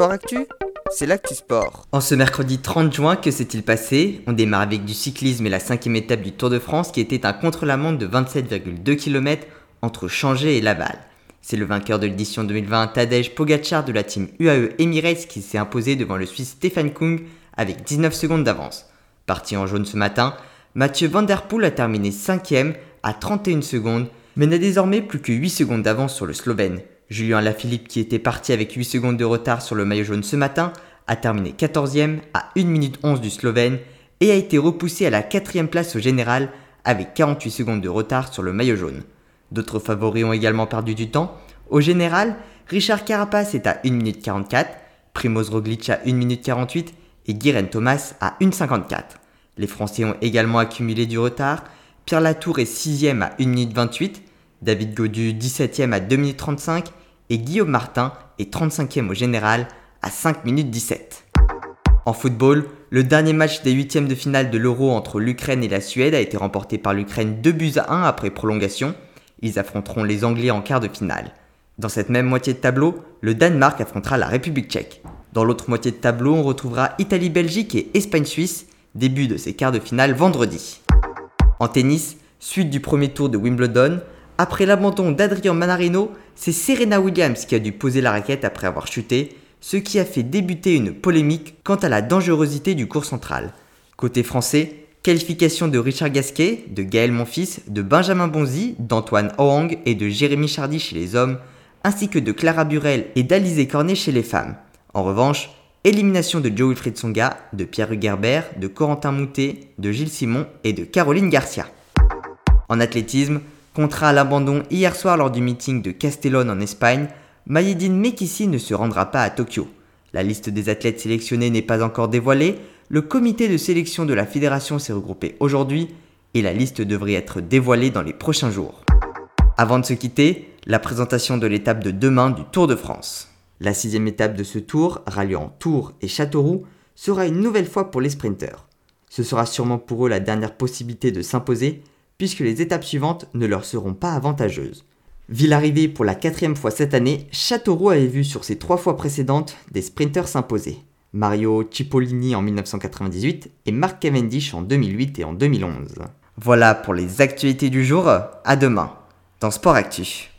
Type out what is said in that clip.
Sport Actu, c'est l'actu sport. En ce mercredi 30 juin, que s'est-il passé? On démarre avec du cyclisme et la cinquième étape du Tour de France qui était un contre-la-montre de 27,2 km entre Changé et Laval. C'est le vainqueur de l'édition 2020, Tadej Pogacar de la team UAE Emirates qui s'est imposé devant le Suisse Stefan Kung avec 19 secondes d'avance. Parti en jaune ce matin, Mathieu Van Der Poel a terminé 5ème à 31 secondes, mais n'a désormais plus que 8 secondes d'avance sur le Slovène. Julien Alaphilippe, qui était parti avec 8 secondes de retard sur le maillot jaune ce matin, a terminé 14e à 1 minute 11 du Slovène et a été repoussé à la 4 place au général avec 48 secondes de retard sur le maillot jaune. D'autres favoris ont également perdu du temps. Au général, Richard Carapace est à 1 minute 44, Primoz Roglic à 1 minute 48 et Guiren Thomas à 1 54. Les Français ont également accumulé du retard. Pierre Latour est 6e à 1 minute 28, David Godu 17e à 2 minutes 35 et Guillaume Martin est 35e au général à 5 minutes 17. En football, le dernier match des huitièmes de finale de l'Euro entre l'Ukraine et la Suède a été remporté par l'Ukraine 2 buts à 1 après prolongation. Ils affronteront les Anglais en quart de finale. Dans cette même moitié de tableau, le Danemark affrontera la République tchèque. Dans l'autre moitié de tableau, on retrouvera Italie-Belgique et Espagne-Suisse, début de ces quarts de finale vendredi. En tennis, suite du premier tour de Wimbledon, après l'abandon d'Adrian Manarino, c'est Serena Williams qui a dû poser la raquette après avoir chuté, ce qui a fait débuter une polémique quant à la dangerosité du cours central. Côté français, qualification de Richard Gasquet, de Gaël Monfils, de Benjamin Bonzi, d'Antoine Hoang et de Jérémy Chardy chez les hommes, ainsi que de Clara Burel et d'Alizé Cornet chez les femmes. En revanche, élimination de Joe Wilfried Songa, de Pierre Hugerbert, de Corentin Moutet, de Gilles Simon et de Caroline Garcia. En athlétisme, Contrat à l'abandon hier soir lors du meeting de Castellón en Espagne, Mayedine Mekissi ne se rendra pas à Tokyo. La liste des athlètes sélectionnés n'est pas encore dévoilée, le comité de sélection de la fédération s'est regroupé aujourd'hui et la liste devrait être dévoilée dans les prochains jours. Avant de se quitter, la présentation de l'étape de demain du Tour de France. La sixième étape de ce tour, ralliant Tours et Châteauroux, sera une nouvelle fois pour les sprinteurs. Ce sera sûrement pour eux la dernière possibilité de s'imposer puisque les étapes suivantes ne leur seront pas avantageuses. Ville arrivée pour la quatrième fois cette année, Châteauroux avait vu sur ses trois fois précédentes des sprinteurs s'imposer. Mario Cipollini en 1998 et Mark Cavendish en 2008 et en 2011. Voilà pour les actualités du jour, à demain dans Sport Actu.